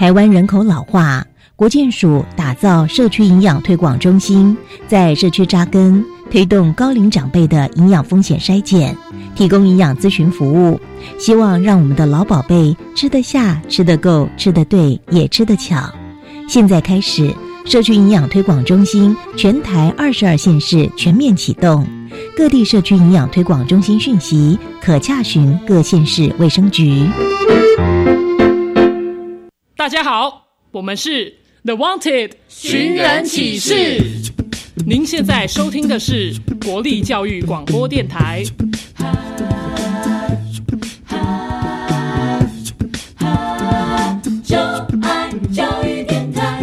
台湾人口老化，国健署打造社区营养推广中心，在社区扎根，推动高龄长辈的营养风险筛检，提供营养咨询服务，希望让我们的老宝贝吃得下、吃得够、吃得对，也吃得巧。现在开始，社区营养推广中心全台二十二县市全面启动，各地社区营养推广中心讯息可洽询各县市卫生局。大家好，我们是 The Wanted 寻人启事。您现在收听的是国立教育广播电台。就爱教育电台。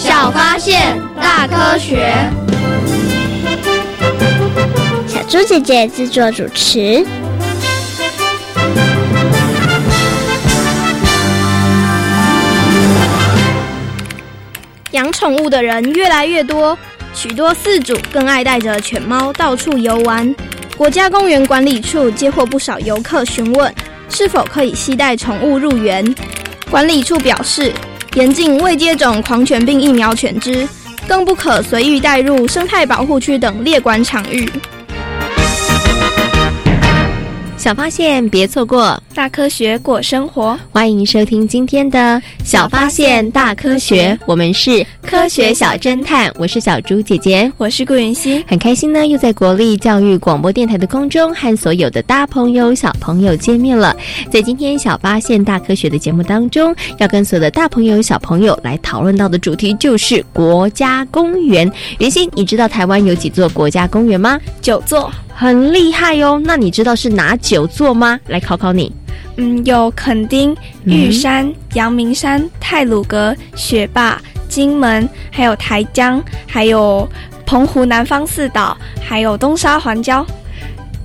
小发现，大科学。小猪姐姐制作主持。养宠物的人越来越多，许多饲主更爱带着犬猫到处游玩。国家公园管理处接获不少游客询问，是否可以携带宠物入园。管理处表示，严禁未接种狂犬病疫苗犬只，更不可随意带入生态保护区等列管场域。小发现，别错过大科学过生活。欢迎收听今天的《小发现大科学》，我们是科学小侦探，我是小猪姐姐，我是顾云熙，很开心呢，又在国立教育广播电台的空中和所有的大朋友、小朋友见面了。在今天《小发现大科学》的节目当中，要跟所有的大朋友、小朋友来讨论到的主题就是国家公园。云熙，你知道台湾有几座国家公园吗？九座。很厉害哦，那你知道是哪九座吗？来考考你。嗯，有垦丁、玉山、阳明山、太鲁阁、雪霸、金门，还有台江，还有澎湖南方四岛，还有东沙环礁。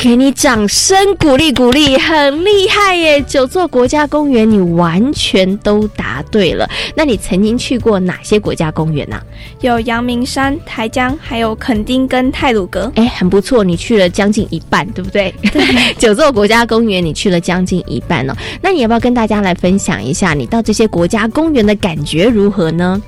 给你掌声鼓励鼓励，很厉害耶！九座国家公园你完全都答对了。那你曾经去过哪些国家公园呢？有阳明山、台江，还有垦丁跟泰鲁阁。哎，很不错，你去了将近一半，对不对？对，九座国家公园你去了将近一半哦。那你要不要跟大家来分享一下，你到这些国家公园的感觉如何呢？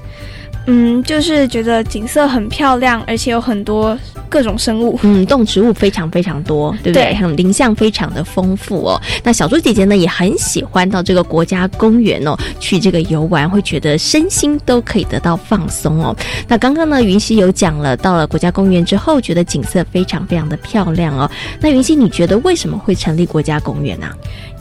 嗯，就是觉得景色很漂亮，而且有很多各种生物，嗯，动植物非常非常多，对不对？很林相非常的丰富哦。那小猪姐姐呢，也很喜欢到这个国家公园哦，去这个游玩，会觉得身心都可以得到放松哦。那刚刚呢，云溪有讲了，到了国家公园之后，觉得景色非常非常的漂亮哦。那云溪，你觉得为什么会成立国家公园呢？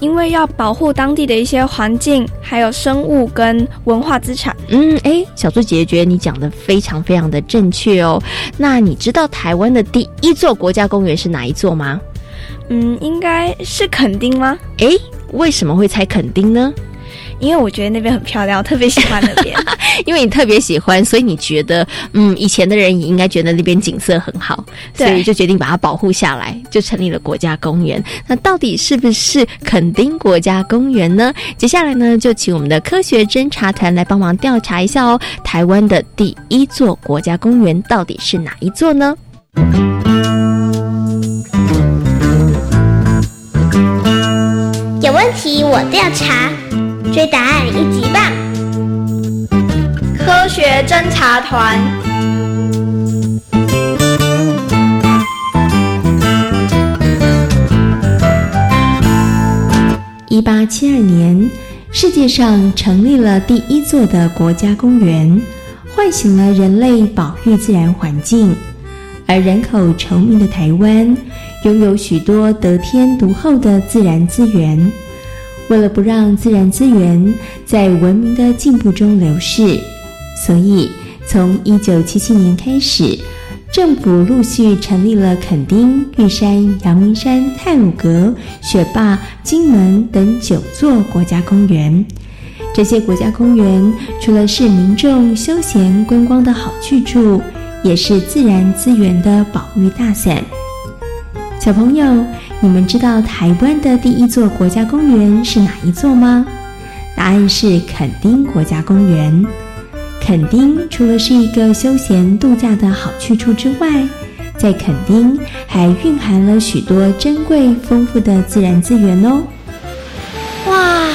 因为要保护当地的一些环境，还有生物跟文化资产。嗯，哎，小猪姐姐觉得你讲的非常非常的正确哦。那你知道台湾的第一座国家公园是哪一座吗？嗯，应该是垦丁吗？哎，为什么会猜垦丁呢？因为我觉得那边很漂亮，特别喜欢那边。因为你特别喜欢，所以你觉得，嗯，以前的人也应该觉得那边景色很好，所以就决定把它保护下来，就成立了国家公园。那到底是不是垦丁国家公园呢？接下来呢，就请我们的科学侦查团来帮忙调查一下哦。台湾的第一座国家公园到底是哪一座呢？有问题我调查，追答案一级棒！科学侦察团。一八七二年，世界上成立了第一座的国家公园，唤醒了人类保育自然环境。而人口稠密的台湾，拥有许多得天独厚的自然资源。为了不让自然资源在文明的进步中流逝，所以从一九七七年开始，政府陆续成立了垦丁、玉山、阳明山、太鲁阁、雪霸、金门等九座国家公园。这些国家公园除了是民众休闲观光的好去处，也是自然资源的保育大伞。小朋友，你们知道台湾的第一座国家公园是哪一座吗？答案是垦丁国家公园。垦丁除了是一个休闲度假的好去处之外，在垦丁还蕴含了许多珍贵丰富的自然资源哦。哇，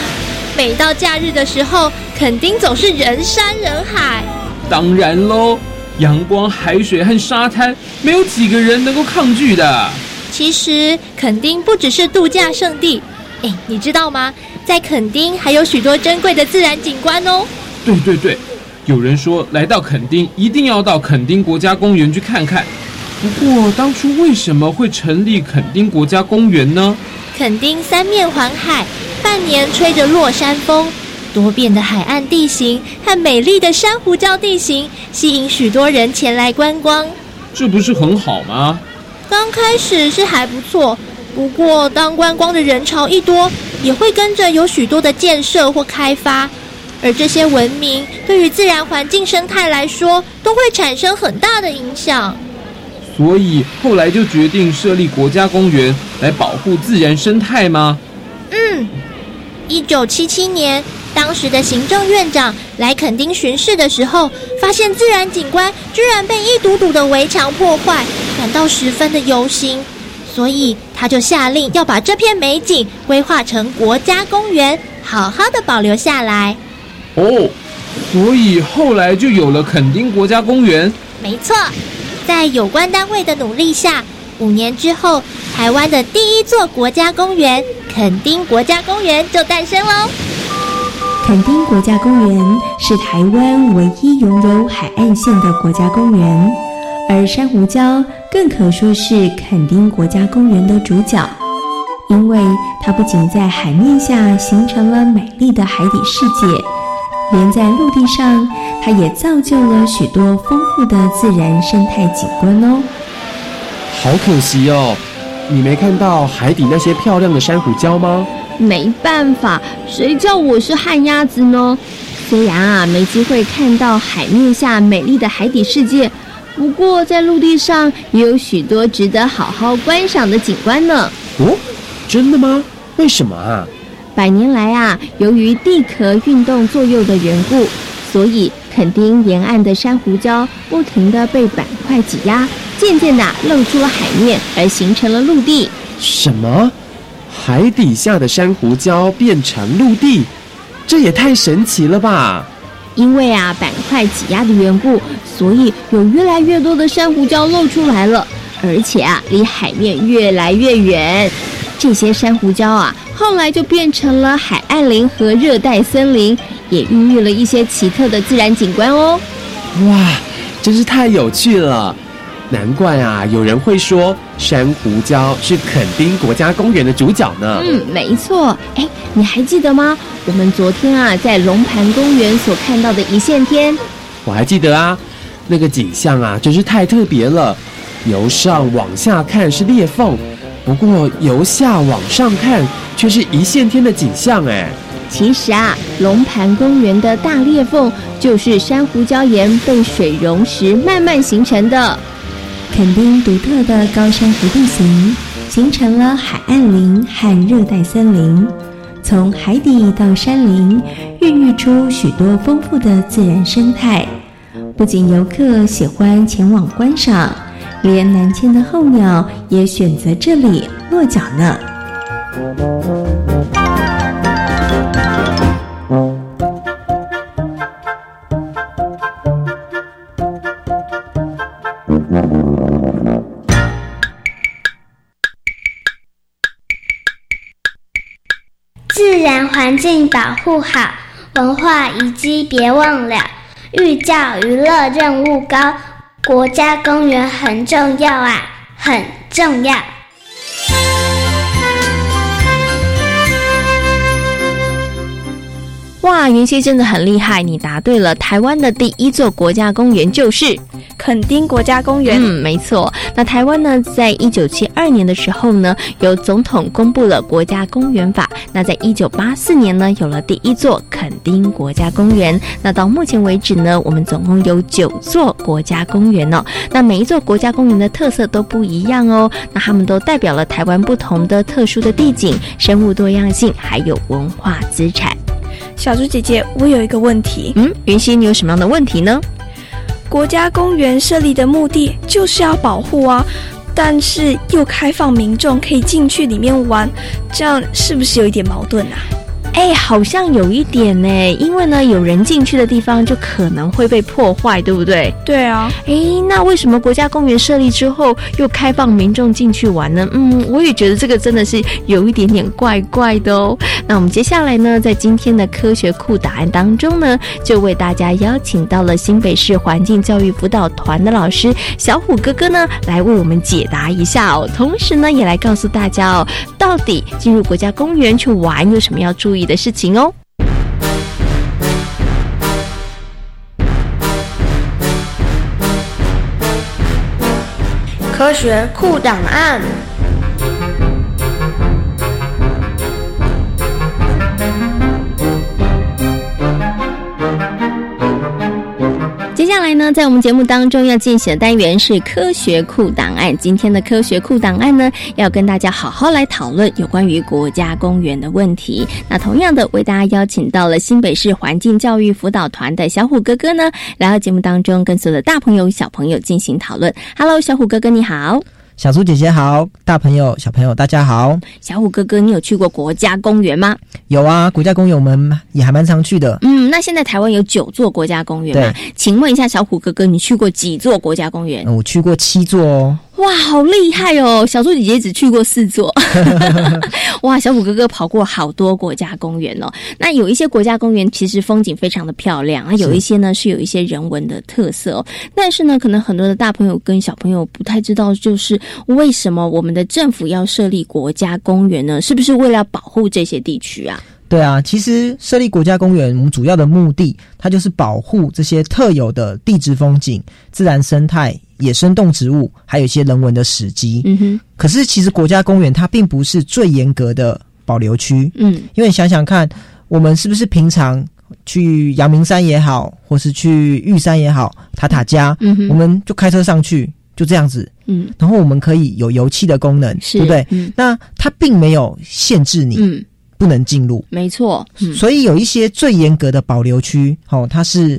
每到假日的时候，垦丁总是人山人海。当然喽。阳光、海水和沙滩，没有几个人能够抗拒的。其实，垦丁不只是度假胜地，哎，你知道吗？在垦丁还有许多珍贵的自然景观哦。对对对，有人说来到垦丁一定要到垦丁国家公园去看看。不过，当初为什么会成立垦丁国家公园呢？垦丁三面环海，半年吹着落山风。多变的海岸地形和美丽的珊瑚礁地形，吸引许多人前来观光。这不是很好吗？刚开始是还不错，不过当观光的人潮一多，也会跟着有许多的建设或开发，而这些文明对于自然环境生态来说，都会产生很大的影响。所以后来就决定设立国家公园来保护自然生态吗？嗯，一九七七年。当时的行政院长来垦丁巡视的时候，发现自然景观居然被一堵堵的围墙破坏，感到十分的忧心，所以他就下令要把这片美景规划成国家公园，好好的保留下来。哦，所以后来就有了垦丁国家公园。没错，在有关单位的努力下，五年之后，台湾的第一座国家公园——垦丁国家公园就诞生喽。垦丁国家公园是台湾唯一拥有海岸线的国家公园，而珊瑚礁更可说是垦丁国家公园的主角，因为它不仅在海面下形成了美丽的海底世界，连在陆地上，它也造就了许多丰富的自然生态景观哦。好可惜哦，你没看到海底那些漂亮的珊瑚礁吗？没办法，谁叫我是旱鸭子呢？虽然啊没机会看到海面下美丽的海底世界，不过在陆地上也有许多值得好好观赏的景观呢。哦，真的吗？为什么啊？百年来啊，由于地壳运动作用的缘故，所以垦丁沿岸的珊瑚礁不停地被板块挤压，渐渐地露出了海面，而形成了陆地。什么？海底下的珊瑚礁变成陆地，这也太神奇了吧！因为啊板块挤压的缘故，所以有越来越多的珊瑚礁露出来了，而且啊离海面越来越远。这些珊瑚礁啊后来就变成了海岸林和热带森林，也孕育了一些奇特的自然景观哦。哇，真是太有趣了！难怪啊，有人会说珊瑚礁是垦丁国家公园的主角呢。嗯，没错。哎，你还记得吗？我们昨天啊，在龙盘公园所看到的一线天，我还记得啊。那个景象啊，真是太特别了。由上往下看是裂缝，不过由下往上看却是一线天的景象。哎，其实啊，龙盘公园的大裂缝就是珊瑚礁岩被水溶蚀慢慢形成的。垦丁独特的高山湖地形，形成了海岸林和热带森林，从海底到山林，孕育出许多丰富的自然生态。不仅游客喜欢前往观赏，连南迁的候鸟也选择这里落脚呢。境保护好，文化遗迹别忘了。寓教于乐任务高，国家公园很重要啊，很重要。哇，云溪真的很厉害，你答对了。台湾的第一座国家公园就是垦丁国家公园。嗯，没错。那台湾呢，在一九七二年的时候呢，由总统公布了国家公园法。那在一九八四年呢，有了第一座垦丁国家公园。那到目前为止呢，我们总共有九座国家公园哦。那每一座国家公园的特色都不一样哦。那他们都代表了台湾不同的特殊的地景、生物多样性，还有文化资产。小猪姐姐，我有一个问题。嗯，云溪，你有什么样的问题呢？国家公园设立的目的就是要保护啊，但是又开放民众可以进去里面玩，这样是不是有一点矛盾啊？哎，好像有一点呢，因为呢，有人进去的地方就可能会被破坏，对不对？对啊。哎，那为什么国家公园设立之后又开放民众进去玩呢？嗯，我也觉得这个真的是有一点点怪怪的哦。那我们接下来呢，在今天的科学库答案当中呢，就为大家邀请到了新北市环境教育辅导团的老师小虎哥哥呢，来为我们解答一下哦。同时呢，也来告诉大家哦，到底进入国家公园去玩有什么要注意你的事情哦。科学库档案。来呢，在我们节目当中要进行的单元是科学库档案。今天的科学库档案呢，要跟大家好好来讨论有关于国家公园的问题。那同样的，为大家邀请到了新北市环境教育辅导团的小虎哥哥呢，来到节目当中，跟所有的大朋友、小朋友进行讨论。Hello，小虎哥哥，你好。小猪姐姐好，大朋友、小朋友大家好。小虎哥哥，你有去过国家公园吗？有啊，国家公园我们也还蛮常去的。嗯，那现在台湾有九座国家公园嘛？请问一下，小虎哥哥，你去过几座国家公园？我去过七座哦。哇，好厉害哦！小猪姐姐只去过四座。哇，小虎哥哥跑过好多国家公园哦。那有一些国家公园其实风景非常的漂亮，那有一些呢是有一些人文的特色哦。但是呢，可能很多的大朋友跟小朋友不太知道，就是为什么我们的政府要设立国家公园呢？是不是为了保护这些地区啊？对啊，其实设立国家公园，我们主要的目的，它就是保护这些特有的地质风景、自然生态、野生动植物，还有一些人文的史迹。嗯哼。可是，其实国家公园它并不是最严格的保留区。嗯。因为你想想看，我们是不是平常去阳明山也好，或是去玉山也好，塔塔加，嗯哼，我们就开车上去，就这样子。嗯。然后我们可以有油气的功能，对不对？嗯。那它并没有限制你。嗯。不能进入，没错。嗯、所以有一些最严格的保留区，哦，它是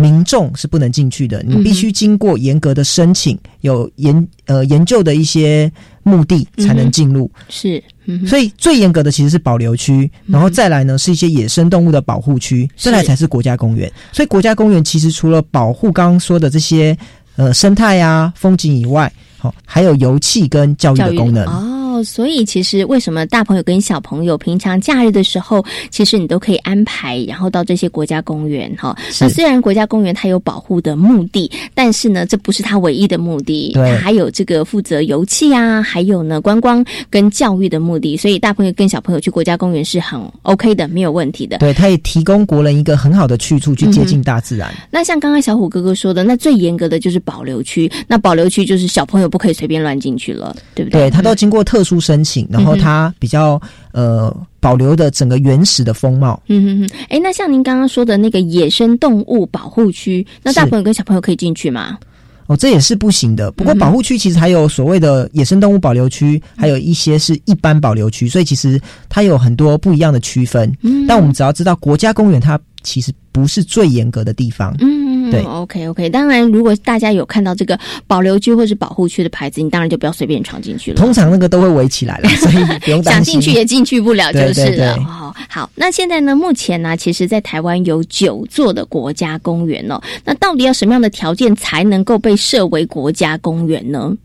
民众是不能进去的，你必须经过严格的申请，有研呃研究的一些目的才能进入。嗯、是，嗯、所以最严格的其实是保留区，然后再来呢是一些野生动物的保护区，再来才是国家公园。所以国家公园其实除了保护刚刚说的这些呃生态啊风景以外，好、哦、还有油气跟教育的功能。哦所以其实为什么大朋友跟小朋友平常假日的时候，其实你都可以安排，然后到这些国家公园哈。那虽然国家公园它有保护的目的，但是呢，这不是它唯一的目的，它还有这个负责油气啊，还有呢观光跟教育的目的。所以大朋友跟小朋友去国家公园是很 OK 的，没有问题的。对，它也提供国人一个很好的去处，去接近大自然。嗯、那像刚刚小虎哥哥说的，那最严格的就是保留区，那保留区就是小朋友不可以随便乱进去了，对不对？对，它都经过特殊。书申请，然后它比较呃保留的整个原始的风貌。嗯哼哼，哎，那像您刚刚说的那个野生动物保护区，那大朋友跟小朋友可以进去吗？哦，这也是不行的。不过保护区其实还有所谓的野生动物保留区，还有一些是一般保留区，所以其实它有很多不一样的区分。嗯，但我们只要知道国家公园它其实不是最严格的地方。嗯，对。OK OK，当然如果大家有看到这个保留区或是保护区的牌子，你当然就不要随便闯进去了。通常那个都会围起来了，所以不用担心。想进去也进去不了，就是了。哦，好。那现在呢？目前呢，其实在台湾有九座的国家公园哦。那到底要什么样的条件才能够被设为国家公园呢？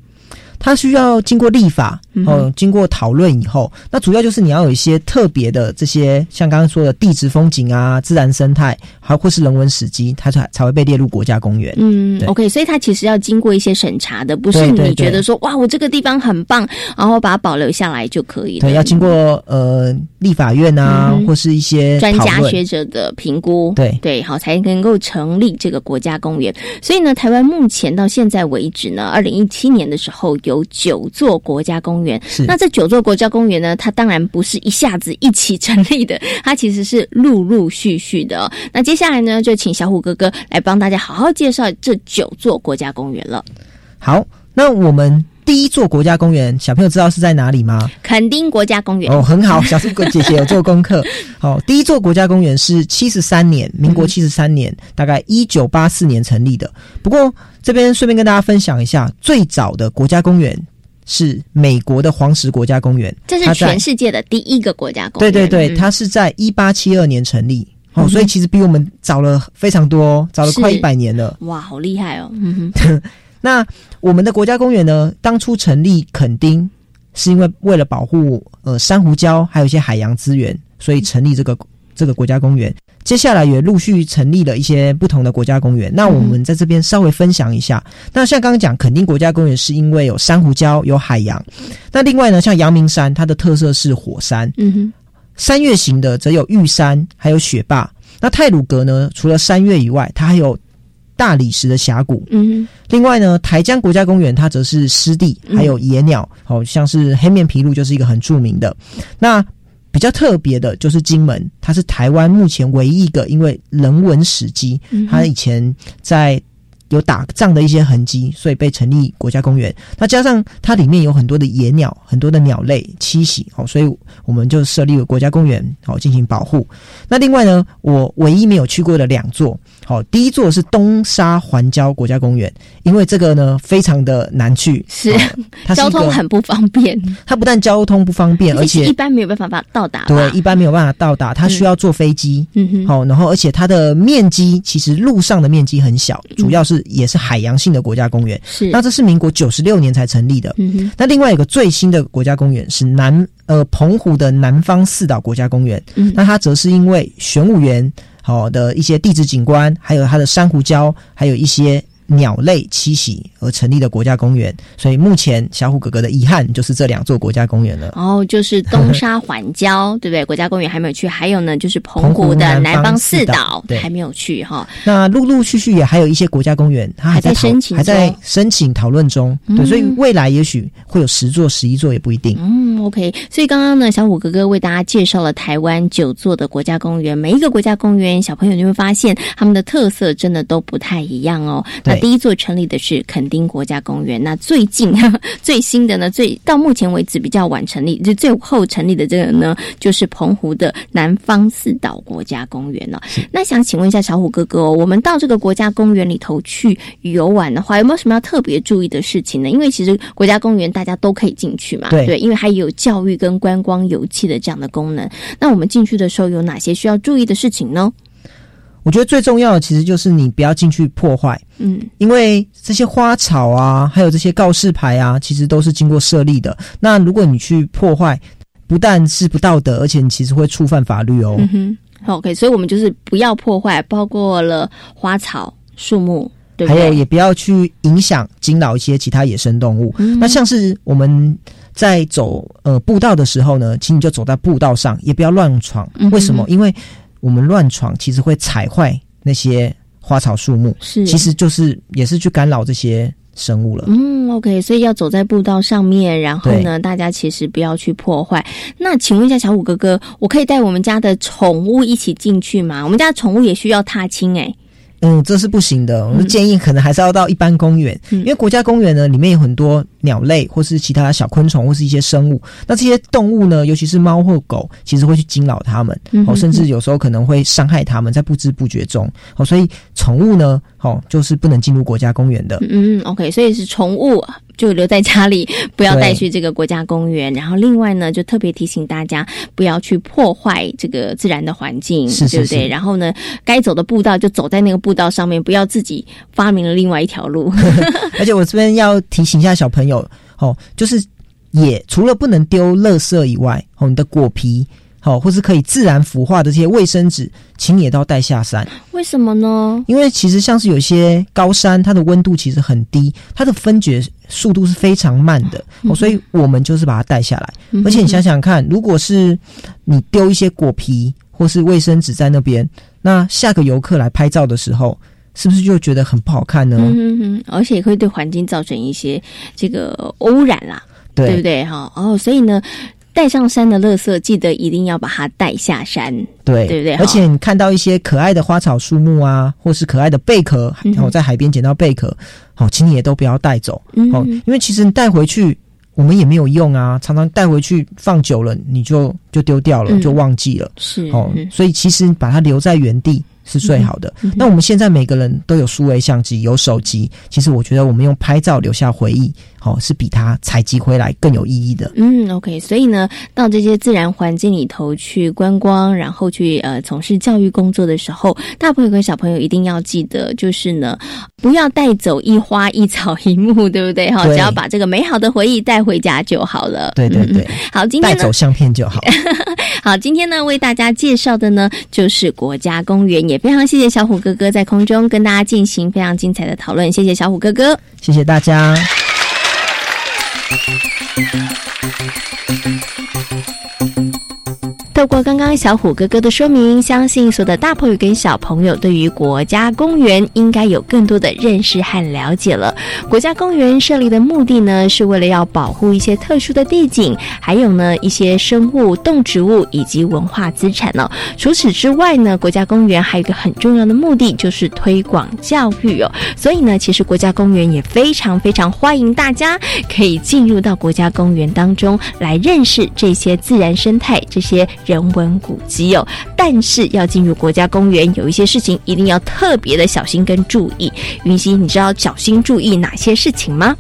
它需要经过立法，哦，经过讨论以后，那主要就是你要有一些特别的这些，像刚刚说的地质风景啊、自然生态，还或是人文史迹，它才才会被列入国家公园。嗯，OK，所以它其实要经过一些审查的，不是你觉得说哇，我这个地方很棒，然后把它保留下来就可以了。对，要经过呃立法院啊，或是一些专家学者的评估。对对，好才能够成立这个国家公园。所以呢，台湾目前到现在为止呢，二零一七年的时候有九座国家公园。是那这九座国家公园呢，它当然不是一下子一起成立的，它其实是陆陆续续的。那接下来呢，就请小虎哥哥来帮大家好好介绍这九座国家公园了。好，那我们第一座国家公园，小朋友知道是在哪里吗？垦丁国家公园。哦，很好，小虎姐姐有做功课。好，第一座国家公园是七十三年，民国七十三年，大概一九八四年成立的。不过这边顺便跟大家分享一下，最早的国家公园是美国的黄石国家公园，这是全世界的第一个国家公园。对对对，它是在一八七二年成立。哦，所以其实比我们早了非常多，早了快一百年了。哇，好厉害哦！嗯哼，那我们的国家公园呢？当初成立垦丁，是因为为了保护呃珊瑚礁，还有一些海洋资源，所以成立这个这个国家公园。接下来也陆续成立了一些不同的国家公园。那我们在这边稍微分享一下。那像刚刚讲，肯定国家公园是因为有珊瑚礁、有海洋。那另外呢，像阳明山，它的特色是火山。嗯哼。山月型的则有玉山，还有雪霸。那泰鲁阁呢？除了山岳以外，它还有大理石的峡谷。嗯，另外呢，台江国家公园它则是湿地，还有野鸟，好像是黑面琵鹭就是一个很著名的。那比较特别的就是金门，它是台湾目前唯一一个因为人文史迹，它以前在。有打仗的一些痕迹，所以被成立国家公园。那加上它里面有很多的野鸟，很多的鸟类栖息，哦，所以我们就设立了国家公园，好进行保护。那另外呢，我唯一没有去过的两座，好，第一座是东沙环礁国家公园，因为这个呢非常的难去，是交通很不方便。它不但交通不方便，而且一般没有办法到达。对，一般没有办法到达，它需要坐飞机。嗯哼，好，然后而且它的面积其实陆上的面积很小，主要是。也是海洋性的国家公园，是那这是民国九十六年才成立的。嗯哼那另外一个最新的国家公园是南呃澎湖的南方四岛国家公园，嗯，那它则是因为玄武园好的一些地质景观，还有它的珊瑚礁，还有一些。鸟类栖息而成立的国家公园，所以目前小虎哥哥的遗憾就是这两座国家公园了。哦，就是东沙环礁，对不对？国家公园还没有去，还有呢，就是澎湖的南方四岛还没有去哈。那陆陆续续也还有一些国家公园，它还在申请，还在申请讨论中。对，所以未来也许会有十座、十一座也不一定。嗯，OK。所以刚刚呢，小虎哥哥为大家介绍了台湾九座的国家公园，每一个国家公园，小朋友就会发现他们的特色真的都不太一样哦。第一座成立的是垦丁国家公园，那最近 最新的呢，最到目前为止比较晚成立，就最后成立的这个呢，就是澎湖的南方四岛国家公园了。那想请问一下小虎哥哥哦，我们到这个国家公园里头去游玩的话，有没有什么要特别注意的事情呢？因为其实国家公园大家都可以进去嘛，对，因为它有教育跟观光游憩的这样的功能。那我们进去的时候有哪些需要注意的事情呢？我觉得最重要的其实就是你不要进去破坏，嗯，因为这些花草啊，还有这些告示牌啊，其实都是经过设立的。那如果你去破坏，不但是不道德，而且你其实会触犯法律哦。嗯哼，OK，所以我们就是不要破坏，包括了花草树木，对还有也不要去影响惊扰一些其他野生动物。嗯、那像是我们在走呃步道的时候呢，请你就走在步道上，也不要乱闯。为什么？因为我们乱闯，其实会踩坏那些花草树木，是，其实就是也是去干扰这些生物了。嗯，OK，所以要走在步道上面，然后呢，大家其实不要去破坏。那请问一下小虎哥哥，我可以带我们家的宠物一起进去吗？我们家的宠物也需要踏青哎。嗯，这是不行的。我建议可能还是要到一般公园，因为国家公园呢里面有很多鸟类或是其他小昆虫或是一些生物。那这些动物呢，尤其是猫或狗，其实会去惊扰它们，哦，甚至有时候可能会伤害它们，在不知不觉中。哦，所以宠物呢，哦，就是不能进入国家公园的。嗯，OK，所以是宠物。就留在家里，不要带去这个国家公园。然后另外呢，就特别提醒大家，不要去破坏这个自然的环境，对不对？然后呢，该走的步道就走在那个步道上面，不要自己发明了另外一条路。而且我这边要提醒一下小朋友哦，就是也除了不能丢垃圾以外，哦，你的果皮。好，或是可以自然腐化的这些卫生纸，请也都要带下山。为什么呢？因为其实像是有些高山，它的温度其实很低，它的分解速度是非常慢的。哦，所以我们就是把它带下来。而且你想想看，如果是你丢一些果皮或是卫生纸在那边，那下个游客来拍照的时候，是不是就觉得很不好看呢？嗯嗯，而且也会对环境造成一些这个污染啦，对不对？哈哦，所以呢。带上山的垃圾，记得一定要把它带下山，对对不对？而且你看到一些可爱的花草树木啊，或是可爱的贝壳，然后在海边捡到贝壳，好，请你也都不要带走，哦，因为其实你带回去我们也没有用啊，常常带回去放久了，你就就丢掉了，就忘记了，是哦，所以其实把它留在原地。是最好的。那我们现在每个人都有数位相机，有手机。其实我觉得我们用拍照留下回忆，好是比它采集回来更有意义的。嗯，OK。所以呢，到这些自然环境里头去观光，然后去呃从事教育工作的时候，大朋友跟小朋友一定要记得，就是呢，不要带走一花一草一木，对不对？哈，只要把这个美好的回忆带回家就好了。对对对，好，今天带走相片就好。好，今天呢为大家介绍的呢就是国家公园，也非常谢谢小虎哥哥在空中跟大家进行非常精彩的讨论，谢谢小虎哥哥，谢谢大家。透过刚刚小虎哥哥的说明，相信所有的大朋友跟小朋友对于国家公园应该有更多的认识和了解了。国家公园设立的目的呢，是为了要保护一些特殊的地景，还有呢一些生物、动植物以及文化资产呢。除此之外呢，国家公园还有一个很重要的目的，就是推广教育哦。所以呢，其实国家公园也非常非常欢迎大家可以进入到国家公园当中来认识这些自然生态这些。人人文古迹有，但是要进入国家公园，有一些事情一定要特别的小心跟注意。云溪，你知道小心注意哪些事情吗？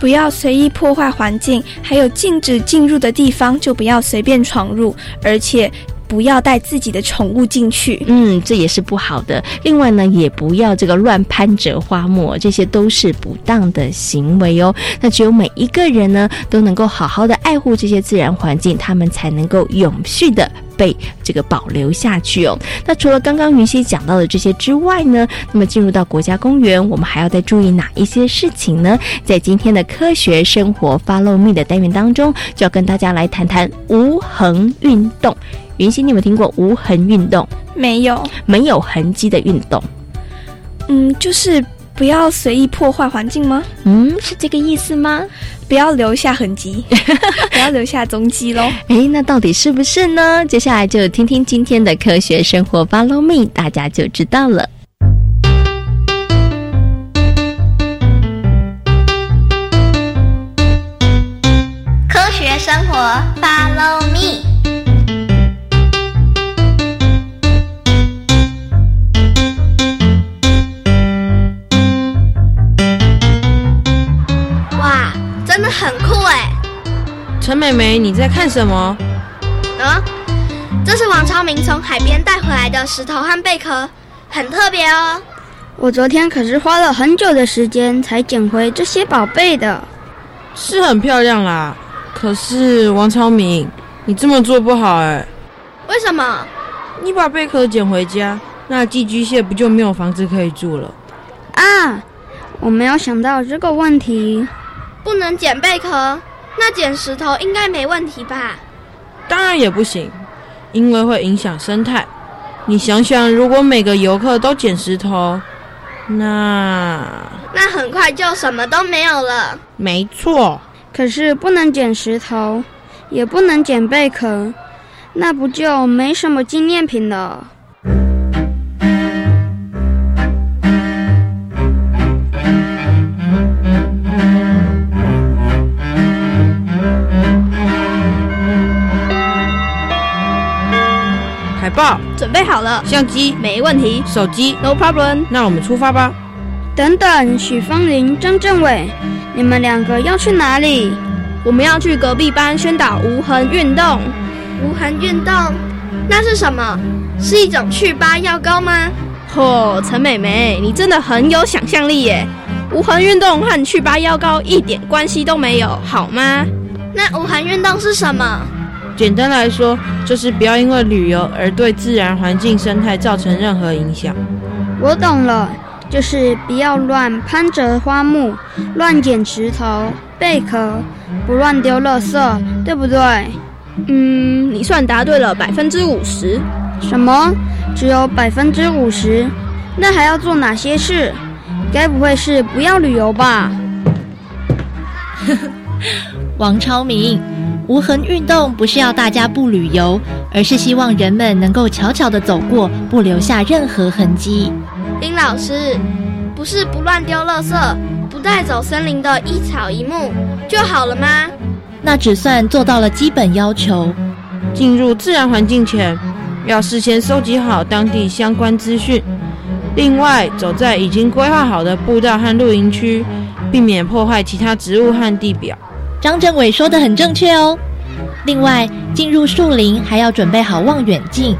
不要随意破坏环境，还有禁止进入的地方就不要随便闯入，而且。不要带自己的宠物进去，嗯，这也是不好的。另外呢，也不要这个乱攀折花木，这些都是不当的行为哦。那只有每一个人呢，都能够好好的爱护这些自然环境，他们才能够永续的被这个保留下去哦。那除了刚刚云溪讲到的这些之外呢，那么进入到国家公园，我们还要再注意哪一些事情呢？在今天的科学生活 Follow Me 的单元当中，就要跟大家来谈谈无痕运动。云溪，你有没有听过无痕运动？没有，没有痕迹的运动。嗯，就是不要随意破坏环境吗？嗯，是这个意思吗？不要留下痕迹，不要留下踪迹喽。哎，那到底是不是呢？接下来就听听今天的科学生活，Follow me，大家就知道了。科学生活，Follow me。陈美美，你在看什么？啊，这是王超明从海边带回来的石头和贝壳，很特别哦。我昨天可是花了很久的时间才捡回这些宝贝的。是很漂亮啦，可是王超明，你这么做不好哎。为什么？你把贝壳捡回家，那寄居蟹不就没有房子可以住了？啊，我没有想到这个问题。不能捡贝壳，那捡石头应该没问题吧？当然也不行，因为会影响生态。你想想，如果每个游客都捡石头，那那很快就什么都没有了。没错。可是不能捡石头，也不能捡贝壳，那不就没什么纪念品了？报准备好了，相机没问题，手机 no problem。那我们出发吧。等等，许芳林、张政伟，你们两个要去哪里？我们要去隔壁班宣导无痕运动。无痕运动，那是什么？是一种去疤药膏吗？嚯，陈美美，你真的很有想象力耶！无痕运动和去疤药膏一点关系都没有，好吗？那无痕运动是什么？简单来说，就是不要因为旅游而对自然环境生态造成任何影响。我懂了，就是不要乱攀折花木，乱捡石头、贝壳，不乱丢垃圾，对不对？嗯，你算答对了百分之五十。什么？只有百分之五十？那还要做哪些事？该不会是不要旅游吧？王超明，无痕运动不是要大家不旅游，而是希望人们能够悄悄的走过，不留下任何痕迹。林老师，不是不乱丢垃圾，不带走森林的一草一木就好了吗？那只算做到了基本要求。进入自然环境前，要事先收集好当地相关资讯。另外，走在已经规划好的步道和露营区，避免破坏其他植物和地表。张政委说的很正确哦。另外，进入树林还要准备好望远镜，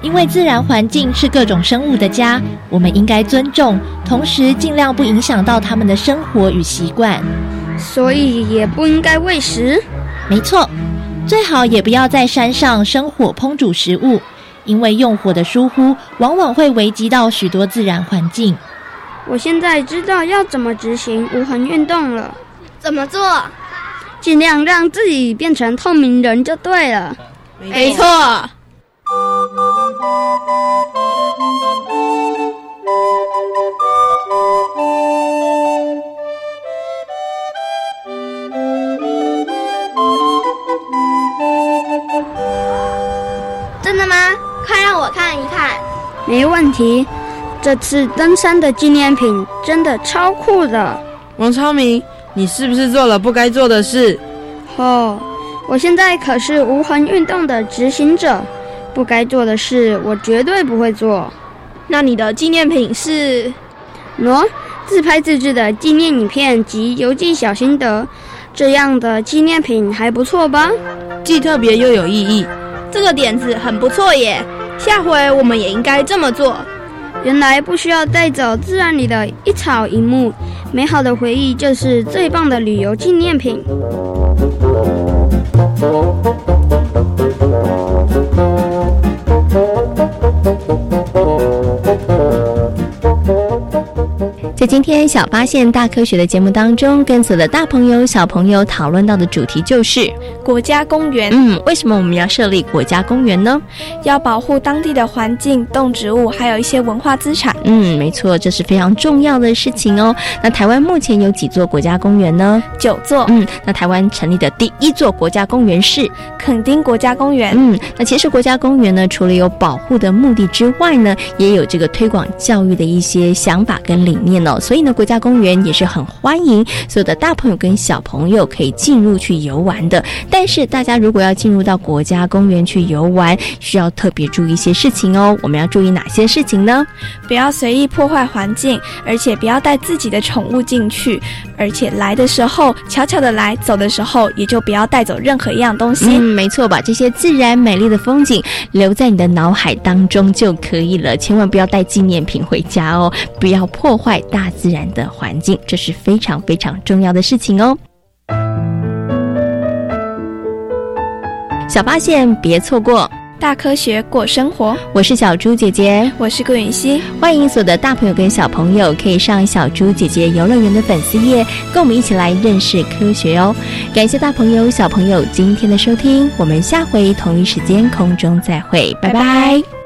因为自然环境是各种生物的家，我们应该尊重，同时尽量不影响到他们的生活与习惯。所以也不应该喂食。没错，最好也不要在山上生火烹煮食物，因为用火的疏忽往往会危及到许多自然环境。我现在知道要怎么执行无痕运动了。怎么做？尽量让自己变成透明人就对了。没错。真的吗？快让我看一看。没问题，这次登山的纪念品真的超酷的。王超明，你是不是做了不该做的事？哦，我现在可是无痕运动的执行者，不该做的事我绝对不会做。那你的纪念品是？喏，自拍自制的纪念影片及游记小心得，这样的纪念品还不错吧？既特别又有意义。这个点子很不错耶，下回我们也应该这么做。原来不需要带走自然里的一草一木，美好的回忆就是最棒的旅游纪念品。在今天小发现大科学的节目当中，跟所有的大朋友、小朋友讨论到的主题就是国家公园。嗯，为什么我们要设立国家公园呢？要保护当地的环境、动植物，还有一些文化资产。嗯，没错，这是非常重要的事情哦。那台湾目前有几座国家公园呢？九座。嗯，那台湾成立的第一座国家公园是垦丁国家公园。嗯，那其实国家公园呢，除了有保护的目的之外呢，也有这个推广教育的一些想法跟理念哦。所以呢，国家公园也是很欢迎所有的大朋友跟小朋友可以进入去游玩的。但是大家如果要进入到国家公园去游玩，需要特别注意一些事情哦。我们要注意哪些事情呢？不要随意破坏环境，而且不要带自己的宠物进去。而且来的时候悄悄的来，走的时候也就不要带走任何一样东西。嗯，没错，把这些自然美丽的风景留在你的脑海当中就可以了。千万不要带纪念品回家哦，不要破坏大自然的环境，这是非常非常重要的事情哦。小发现，别错过。大科学过生活，我是小猪姐姐，我是顾允熙，欢迎所有的大朋友跟小朋友可以上小猪姐姐游乐园的粉丝页，跟我们一起来认识科学哦。感谢大朋友小朋友今天的收听，我们下回同一时间空中再会，拜拜。